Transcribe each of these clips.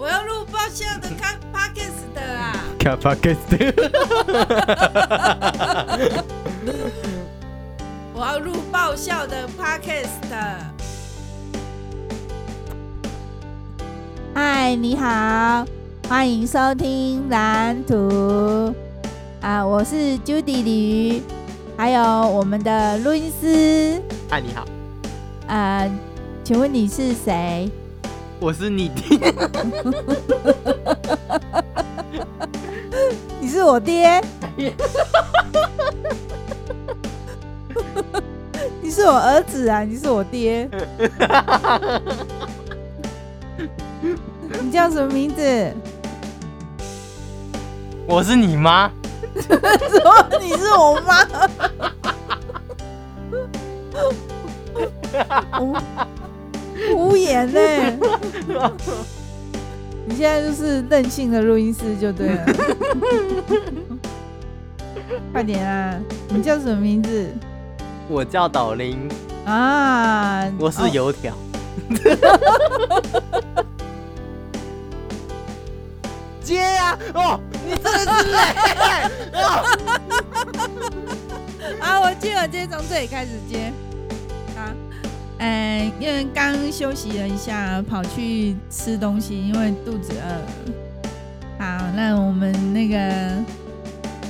我要录爆笑的卡 podcast 的啊！卡 podcast，我要录爆笑的 podcast。嗨，你好，欢迎收听蓝图啊！我是 Judy 吕，还有我们的录音师。嗨，你好。啊，请问你是谁？我是你爹。你是我爹。你是我儿子啊！你是我爹。你叫什么名字？我是你妈。什么？你是我妈？无言呢？你现在就是任性的录音师就对了。快点啊！你叫什么名字？我叫岛林啊。我是油条。接呀！哦，你真的是累。啊，我接，我接，从这里开始接。哎，因为刚休息了一下，跑去吃东西，因为肚子饿。好，那我们那个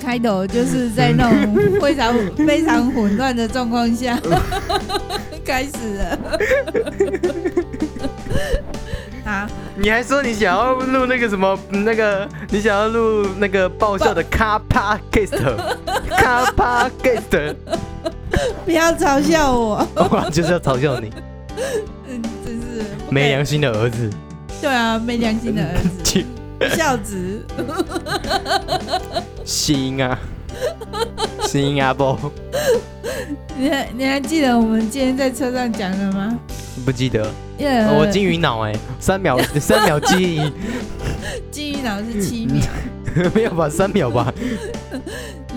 开头就是在那种非常非常混乱的状况下 开始了。好，你还说你想要录那个什么那个，你想要录那个爆笑的卡帕 cast，卡帕 cast。不要嘲笑我！我就是要嘲笑你。嗯，真是没良心的儿子。对啊，没良心的儿子，孝子。新啊，新啊不？你还你还记得我们今天在车上讲的吗？不记得。Yeah, 我金鱼脑哎，三秒三秒记忆。金鱼脑是七秒。没有吧？三秒吧。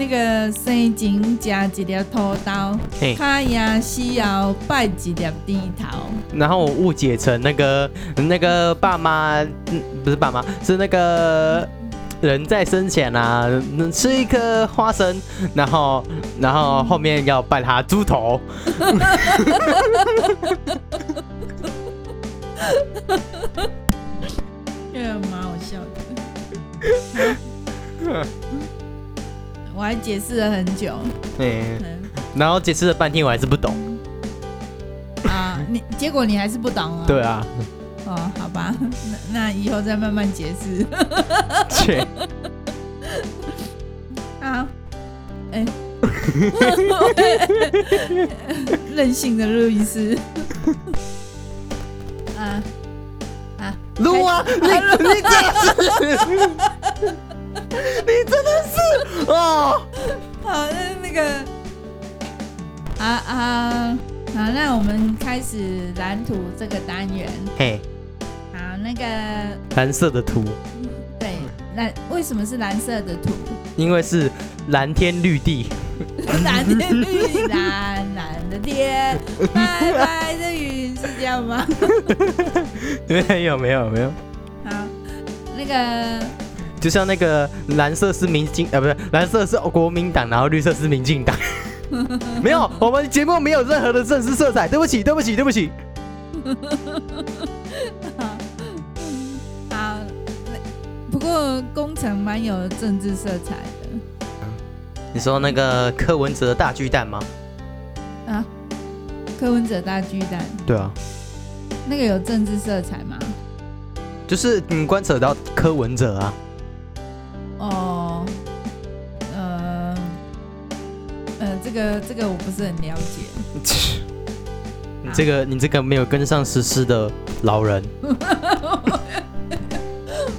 那个生前夹一粒土豆，卡牙西药拜一粒甜头。然后我误解成那个那个爸妈，不是爸妈，是那个人在生前啊，吃一颗花生，然后然后后面要拜他猪头。这个蛮好笑的。我还解释了很久，对，然后解释了半天，我还是不懂。啊，你结果你还是不懂啊？对啊。哦，好吧，那那以后再慢慢解释。切。好，哎，任性的录音师。啊啊，录啊，你你这样 你真的是哦，好，那那个，啊啊，好，那我们开始蓝图这个单元。嘿，好，那个蓝色的图，对，蓝为什么是蓝色的图？因为是蓝天绿地，蓝天绿地，蓝蓝的天，白白的云，是这样吗？没有没有没有。好，那个。就像那个蓝色是民进，呃，不是，蓝色是国民党，然后绿色是民进党。没有，我们节目没有任何的政治色彩。对不起，对不起，对不起。好，好，不过工程蛮有政治色彩的。你说那个柯文哲的大巨蛋吗？啊，柯文哲大巨蛋。对啊。那个有政治色彩吗？就是你观察到柯文哲啊。个这个我不是很了解。你这个你这个没有跟上时事的老人。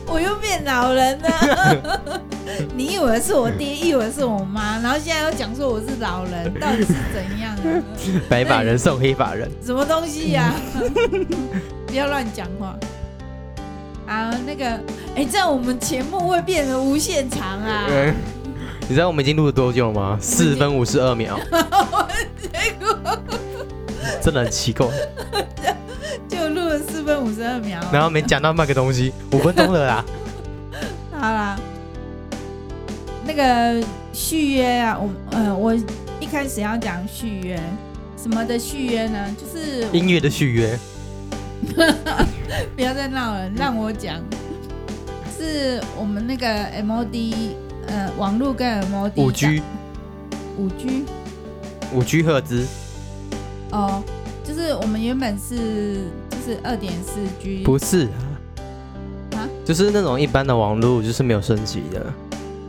我又变老人了。你以为是我爹，以为是我妈，然后现在又讲说我是老人，到底是怎样啊？白发人送黑发人。什么东西呀？不要乱讲话。啊，那个，哎，这样我们节目会变得无限长啊！嗯，你知道我们已经录了多久了吗？四分五十二秒。结 果真的很奇怪，就录了四分五十二秒，然后没讲到那个东西，五分钟了啦。好啦，那个续约啊，我呃，我一开始要讲续约，什么的续约呢？就是音乐的续约。不要再闹了，让我讲。是我们那个 MOD，呃，网络跟 MOD 五 G，五 G，五 G 赫兹。哦，就是我们原本是就是二点四 G，不是啊，啊，就是那种一般的网络，就是没有升级的。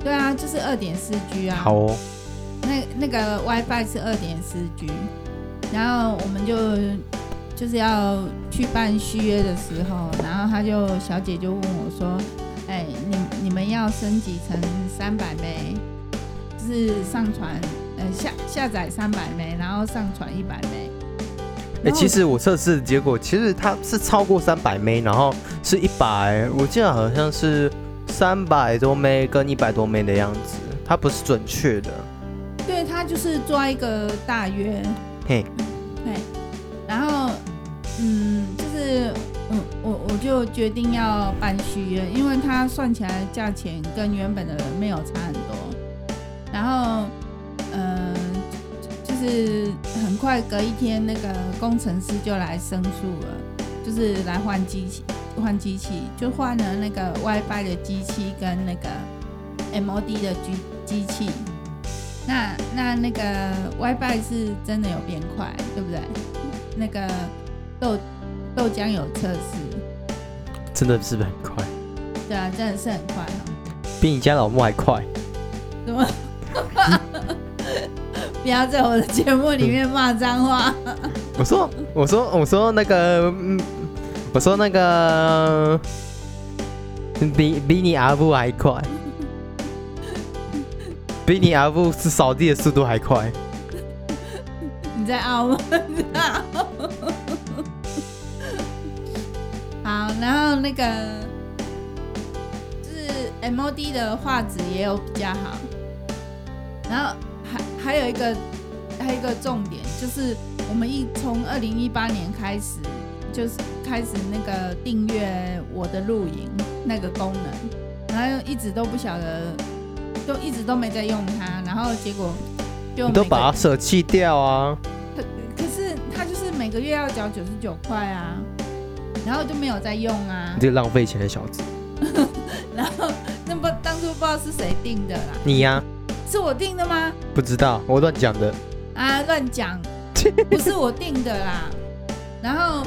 对啊，就是二点四 G 啊。好哦。那那个 WiFi 是二点四 G，然后我们就就是要去办续约的时候，然后他就小姐就问我说。哎、欸，你你们要升级成三百枚就是上传呃下下载三百枚然后上传一百枚。哎，其实我测试的结果其实它是超过三百枚然后是一百，我记得好像是三百多枚跟一百多枚的样子，它不是准确的。对，它就是抓一个大约。嘿，我我就决定要办续约，因为它算起来价钱跟原本的没有差很多。然后，嗯、呃，就是很快隔一天，那个工程师就来申诉了，就是来换机器，换机器就换了那个 WiFi 的机器跟那个 MOD 的机机器。那那那个 WiFi 是真的有变快，对不对？那个豆。豆浆有测试，真的是不是很快？对啊，真的是很快哦，比你家老木还快。怎么？不要在我的节目里面骂脏话。我说，我说，我说那个，我说那个，比比你阿布还快，比你阿布是扫地的速度还快。你在傲慢啊？好，然后那个就是 MOD 的画质也有比较好，然后还还有一个还有一个重点就是我们一从二零一八年开始就是开始那个订阅我的露营那个功能，然后一直都不晓得，就一直都没在用它，然后结果就你都把它舍弃掉啊？可可是它就是每个月要缴九十九块啊。然后就没有再用啊！你这个浪费钱的小子。然后那不当初不知道是谁定的啦？你呀、啊？是我定的吗？不知道，我乱讲的。啊，乱讲！不是我定的啦。然后，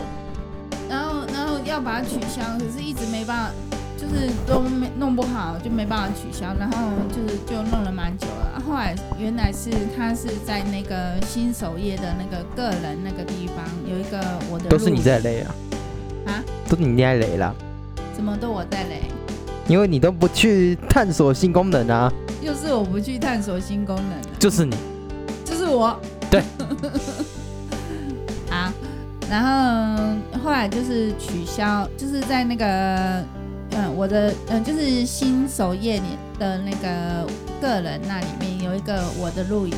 然后，然后要把它取消，可是一直没办法，就是都没弄不好，就没办法取消。然后就是就弄了蛮久了。后来原来是他是在那个新首页的那个个人那个地方有一个我的。都是你在累啊。啊，都你在雷了，怎么都我带雷？因为你都不去探索新功能啊！又是我不去探索新功能，就是你，就是我。对。啊，然后后来就是取消，就是在那个嗯，我的嗯，就是新首页里的那个个人那里面有一个我的录影，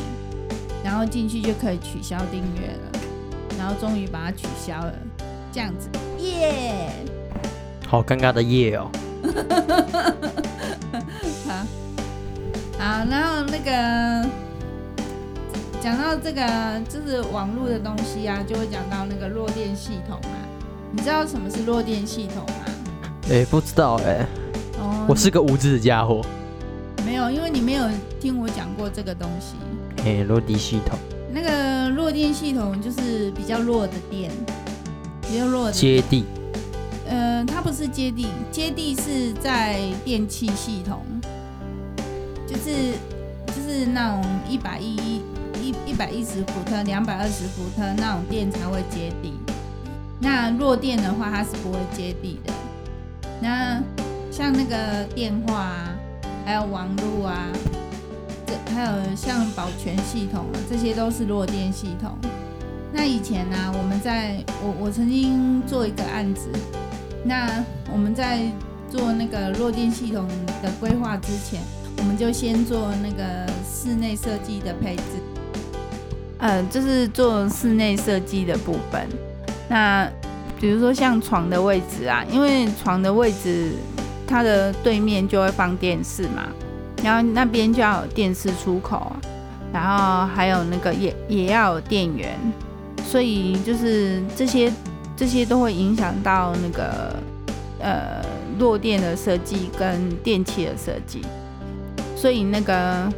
然后进去就可以取消订阅了，然后终于把它取消了。这样子，耶！好尴尬的夜哦。好，好，然后那个讲到这个就是网络的东西啊，就会讲到那个弱电系统啊。你知道什么是弱电系统吗？哎、欸，不知道哎、欸。哦。我是个无知的家伙。没有，因为你没有听我讲过这个东西。哎、欸，弱电系统。那个弱电系统就是比较弱的电。比较弱的接地，呃，它不是接地，接地是在电器系统，就是就是那种一百一一一百一十伏特、两百二十伏特那种电才会接地。那弱电的话，它是不会接地的。那像那个电话啊，还有网络啊，这还有像保全系统啊，这些都是弱电系统。那以前呢、我们在我我曾经做一个案子，那我们在做那个弱电系统的规划之前，我们就先做那个室内设计的配置，呃，就是做室内设计的部分。那比如说像床的位置啊，因为床的位置它的对面就会放电视嘛，然后那边就要有电视出口，然后还有那个也也要有电源，所以就是这些这些都会影响到那个呃弱电的设计跟电器的设计，所以那个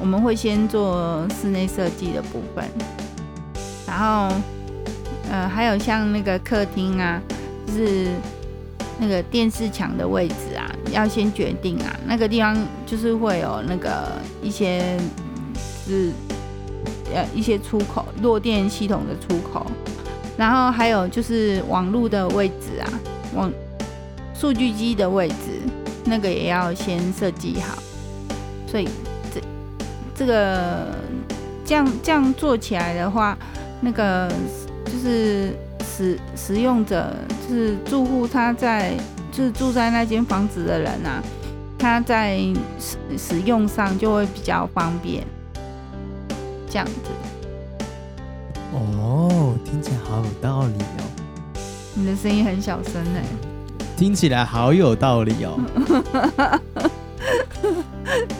我们会先做室内设计的部分，然后。呃，还有像那个客厅啊，就是那个电视墙的位置啊，要先决定啊。那个地方就是会有那个一些是呃一些出口，弱电系统的出口。然后还有就是网络的位置啊，网数据机的位置，那个也要先设计好。所以这这个这样这样做起来的话，那个。就是使使用者，就是住户，他在就是住在那间房子的人啊，他在使使用上就会比较方便，这样子。哦，听起来好有道理哦。你的声音很小声呢。听起来好有道理哦。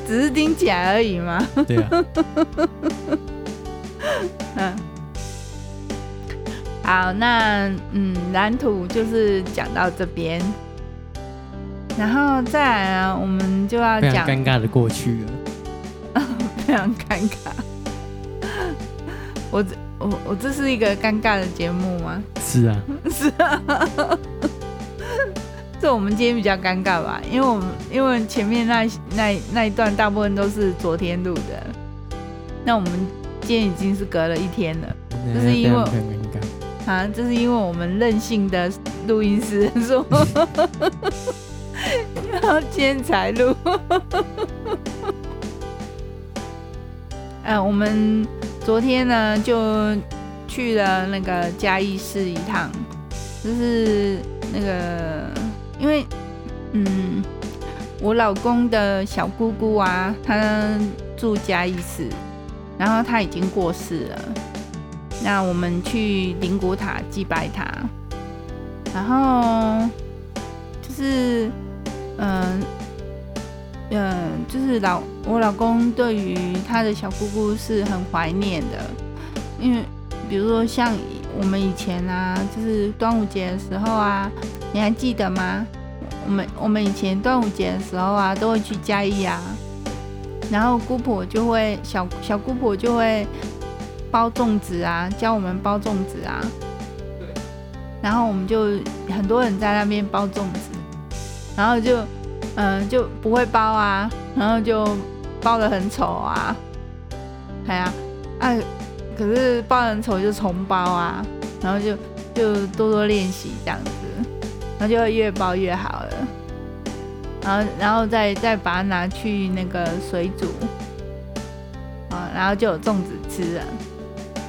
只是听起来而已嘛。对啊。嗯。好，那嗯，蓝图就是讲到这边，然后再来啊，我们就要讲尴尬的过去了，非常尴尬。我我我这是一个尴尬的节目吗？是啊，是啊。这我们今天比较尴尬吧，因为我们因为前面那那那一段大部分都是昨天录的，那我们今天已经是隔了一天了，就是因为。啊，这是因为我们任性的录音师说，要今天才录。嗯、啊，我们昨天呢就去了那个嘉义市一趟，就是那个因为嗯，我老公的小姑姑啊，她住嘉义市，然后她已经过世了。那我们去灵骨塔祭拜她，然后就是，嗯，嗯，就是老我老公对于他的小姑姑是很怀念的，因为比如说像我们以前啊，就是端午节的时候啊，你还记得吗？我们我们以前端午节的时候啊，都会去嘉义啊，然后姑婆就会小小姑婆就会。包粽子啊，教我们包粽子啊。对。然后我们就很多人在那边包粽子，然后就嗯、就不会包啊，然后就包得很丑啊。哎呀，啊，可是包很丑就重包啊，然后就就多多练习这样子，然后就会越包越好了。然后然后再再把它拿去那个水煮，啊，然后就有粽子吃了。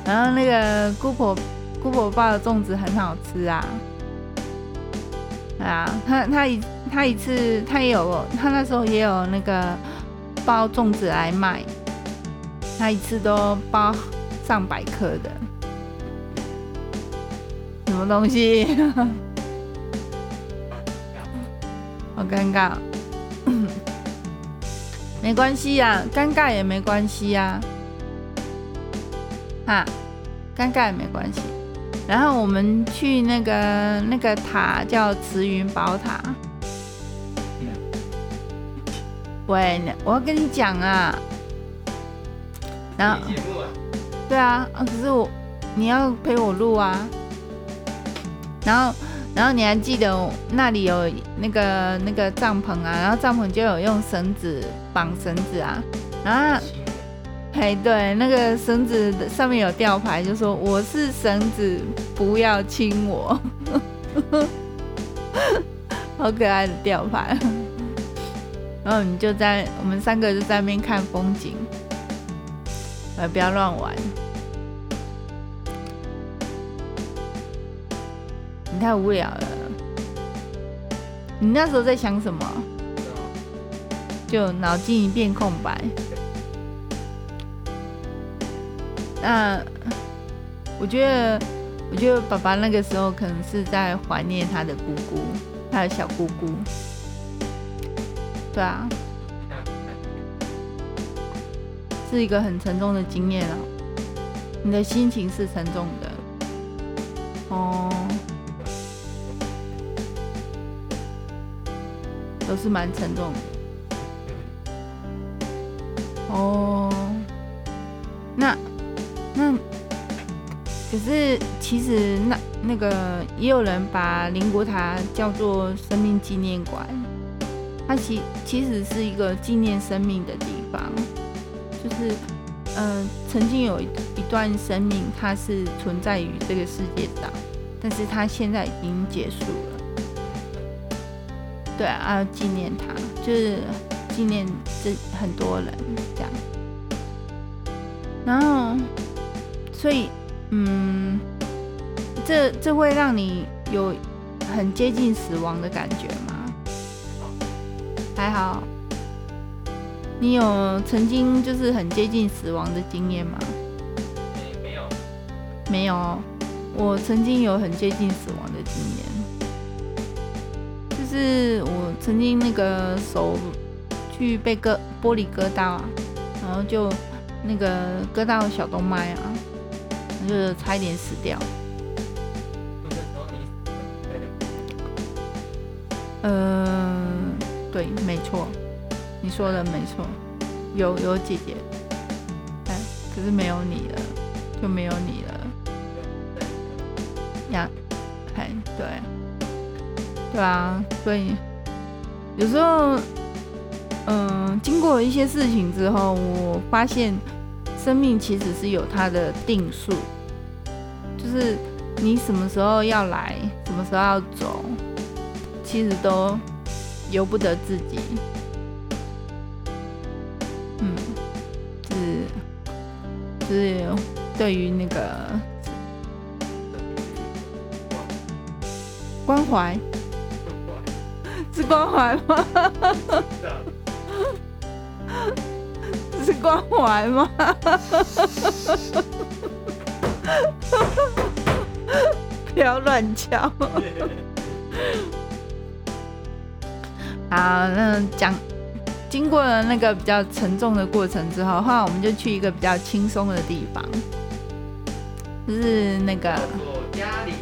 然后那个姑婆姑婆包的粽子很好吃啊，啊，他他一他一次他也有他那时候也有那个包粽子来卖，他一次都包上百颗的，什么东西？好尴尬，没关系呀，尴尬也没关系呀。哈，尴尬也没关系。然后我们去那个那个塔叫慈云宝塔。喂，我要跟你讲啊。然后，对啊，可是我你要陪我录啊。然后，然后你还记得那里有那个那个帐篷啊？然后帐篷就有用绳子绑绳子啊。啊。对，那个绳子上面有吊牌，就说我是绳子，不要亲我，好可爱的吊牌。然后你就在我们三个就在那边看风景，呃，不要乱玩，你太无聊了。你那时候在想什么？就脑筋一片空白。那我觉得，我觉得爸爸那个时候可能是在怀念他的姑姑，他的小姑姑。对啊，是一个很沉重的经验啊。你的心情是沉重的，哦，都是蛮沉重的。哦，那那可是其实那那个也有人把灵骨塔叫做生命纪念馆，它其其实是一个纪念生命的地方，就是。嗯、呃，曾经有一一段生命，它是存在于这个世界上，但是它现在已经结束了。对啊，纪念他，就是纪念这很多人这样。然后，所以，嗯，这这会让你有很接近死亡的感觉吗？还好。你有曾经就是很接近死亡的经验吗？没有，没有。我曾经有很接近死亡的经验，就是我曾经那个手去被割玻璃割到啊，然后就那个割到小动脉啊，就是差一点死掉。嗯，对，没错。你说的没错，有有姐姐，哎，可是没有你了，就没有你了，呀，哎，对，对啊，所以有时候，嗯，经过一些事情之后，我发现生命其实是有它的定数，就是你什么时候要来，什么时候要走，其实都由不得自己。嗯是对于那个关怀，是关怀吗？是关怀吗？不要乱叫。好，那讲。经过了那个比较沉重的过程之后，后来我们就去一个比较轻松的地方，就是那个家里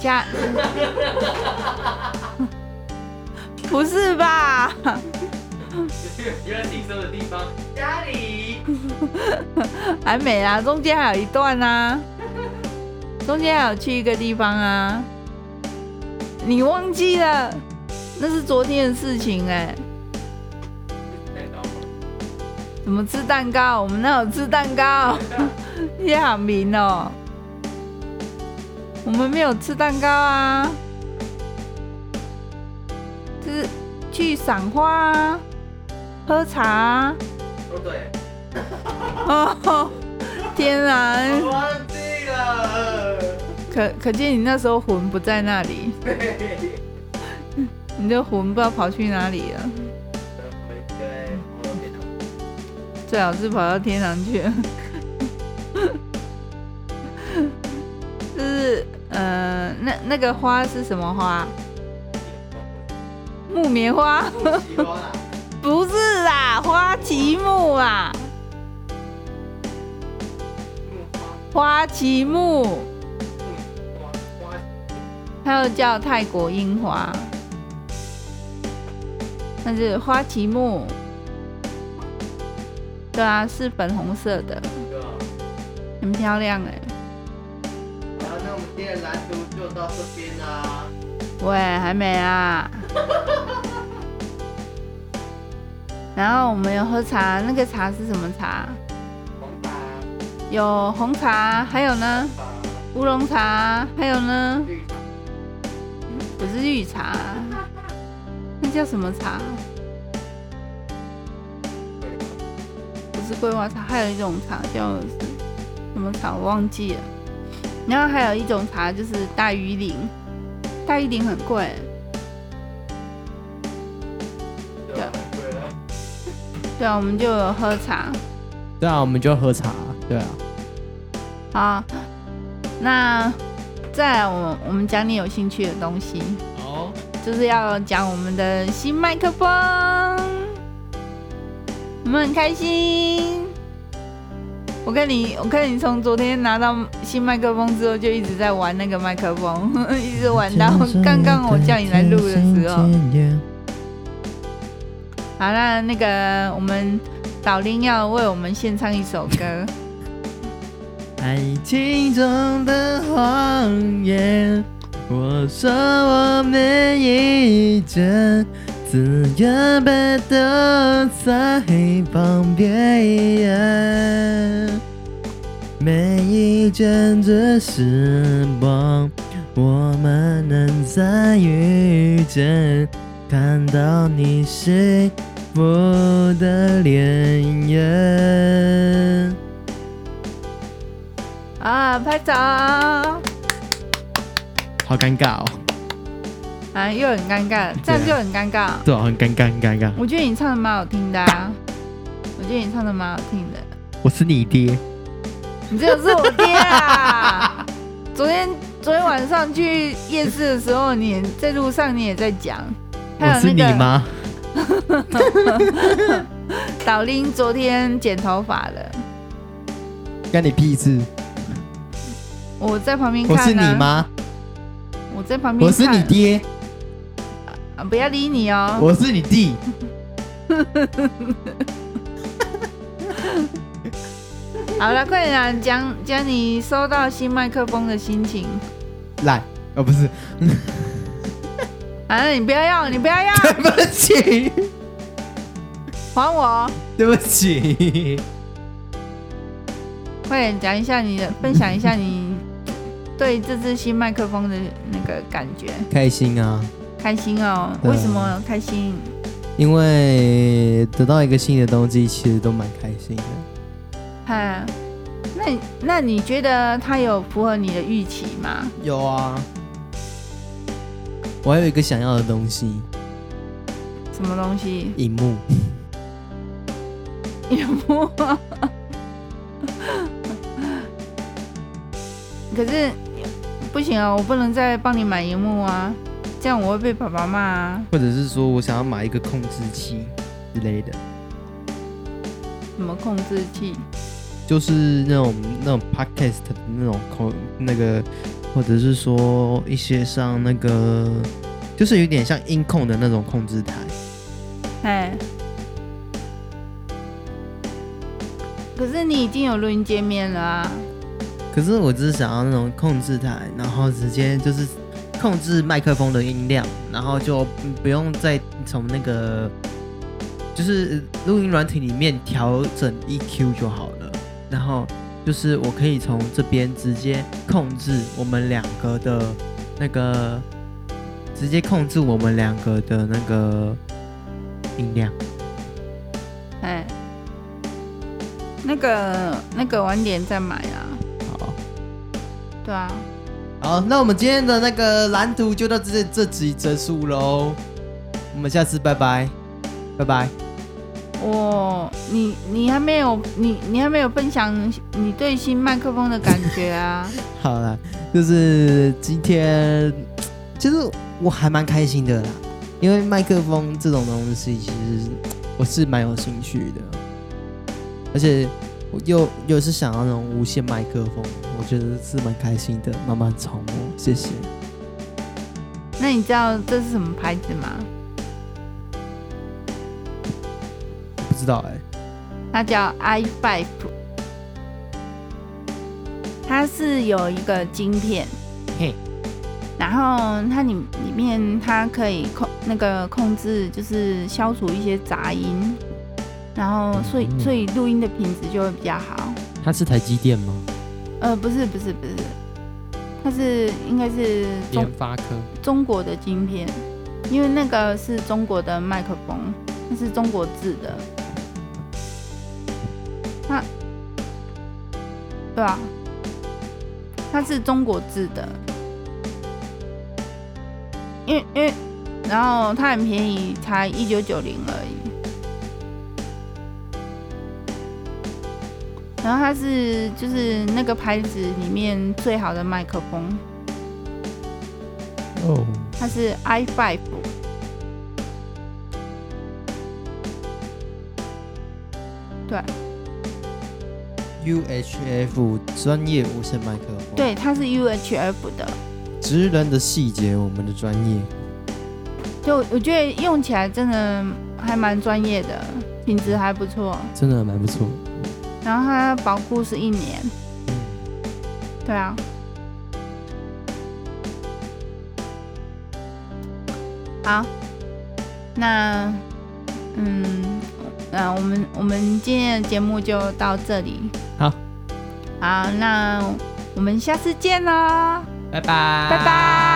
家，不是吧？就是比较轻松的地方，家里 还没啊，中间还有一段啊，中间还有去一个地方啊，你忘记了？那是昨天的事情哎、欸。怎么吃蛋糕？我们那有吃蛋糕？你好明哦！我们没有吃蛋糕啊，是去赏花啊，喝茶啊。哦对。哦，天然！忘记了。可可见你那时候魂不在那里。你的魂不知道跑去哪里了。最好是跑到天堂去了，就是呃，那那个花是什么花？木棉花？不是啦，花旗木啊，花旗木，还有叫泰国樱花，那是花旗木。对啊，是粉红色的，很漂亮哎。好，那我们今天的蓝图就到这边啦。喂，还没啊。然后我们有喝茶，那个茶是什么茶？红茶。有红茶，还有呢？乌龙茶，还有呢？绿茶。不是绿茶，那叫什么茶？不是桂花茶，还有一种茶叫什么茶我忘记了。然后还有一种茶就是大鱼岭，大鱼岭很贵。对，对啊，我们就有喝茶。对啊，我们就喝茶。对啊。好，那再来我，我我们讲你有兴趣的东西。就是要讲我们的新麦克风，我们很开心。我跟你，我看你从昨天拿到新麦克风之后，就一直在玩那个麦克风，一直玩到刚刚我叫你来录的时候。好，那那个我们导林要为我们献唱一首歌。爱情中的谎言，我说我们一直自愿被丢在旁边。每一阵子时光，我们能再遇见，看到你幸福的脸颜。啊，拍照！好尴尬哦！啊，又很尴尬，这样就很尴尬。对啊，很尴尬，很尴尬。我觉得你唱的蛮好听的啊，我觉得你唱的蛮好听的。我是你爹。你这个是我爹啊！昨天昨天晚上去夜市的时候，你在路上你也在讲。还有那个、我是你吗。导林昨天剪头发了。干你屁事！我在旁边看、啊。我是你妈。我在旁边。我是你爹。啊！不要理你哦。我是你弟。好了，快点啊！讲讲你收到新麦克风的心情。来，哦不是，反正你不要要，你不要要。对不起，还我。对不起。快点讲一下你的，分享一下你对这支新麦克风的那个感觉。开心啊！开心哦！为什么开心？因为得到一个新的东西，其实都蛮开心的。嗨，那那你觉得它有符合你的预期吗？有啊，我还有一个想要的东西。什么东西？荧幕。荧幕。可是不行啊，我不能再帮你买荧幕啊，这样我会被爸爸骂啊。或者是说我想要买一个控制器之类的。什么控制器？就是那种那种 podcast 的那种控那个，或者是说一些像那个，就是有点像音控的那种控制台。哎，可是你已经有录音界面了啊。可是我只是想要那种控制台，然后直接就是控制麦克风的音量，然后就不用再从那个就是录音软体里面调整 EQ 就好了。然后就是我可以从这边直接控制我们两个的那个，直接控制我们两个的那个音量。哎，那个那个晚点再买啊。好。对啊。好，那我们今天的那个蓝图就到这这集结束喽。我们下次拜拜，拜拜。我，你你还没有你你还没有分享你对新麦克风的感觉啊？好了，就是今天，其实我还蛮开心的啦，因为麦克风这种东西其实我是蛮有兴趣的，而且我又又是想要那种无线麦克风，我觉得是蛮开心的，慢慢琢磨，谢谢。那你知道这是什么牌子吗？不知道哎、欸，它叫 i Five，它是有一个晶片，嘿，然后它里里面它可以控那个控制，就是消除一些杂音，然后所以所以录音的品质就会比较好。它是台积电吗？呃，不是不是不是，它是应该是联发科中国的晶片，因为那个是中国的麦克风，那是中国制的。它，对啊，它是中国制的，因为因为，然后它很便宜，才一九九零而已。然后它是就是那个牌子里面最好的麦克风。哦，它是 i five。对。UHF 专业无线麦克风。对，它是 UHF 的。职人的细节，我们的专业。就我觉得用起来真的还蛮专业的，品质还不错。真的蛮不错。然后它保固是一年。嗯。对啊。好。那，嗯，那我们我们今天的节目就到这里。好。好，那我们下次见啦。拜拜，拜拜。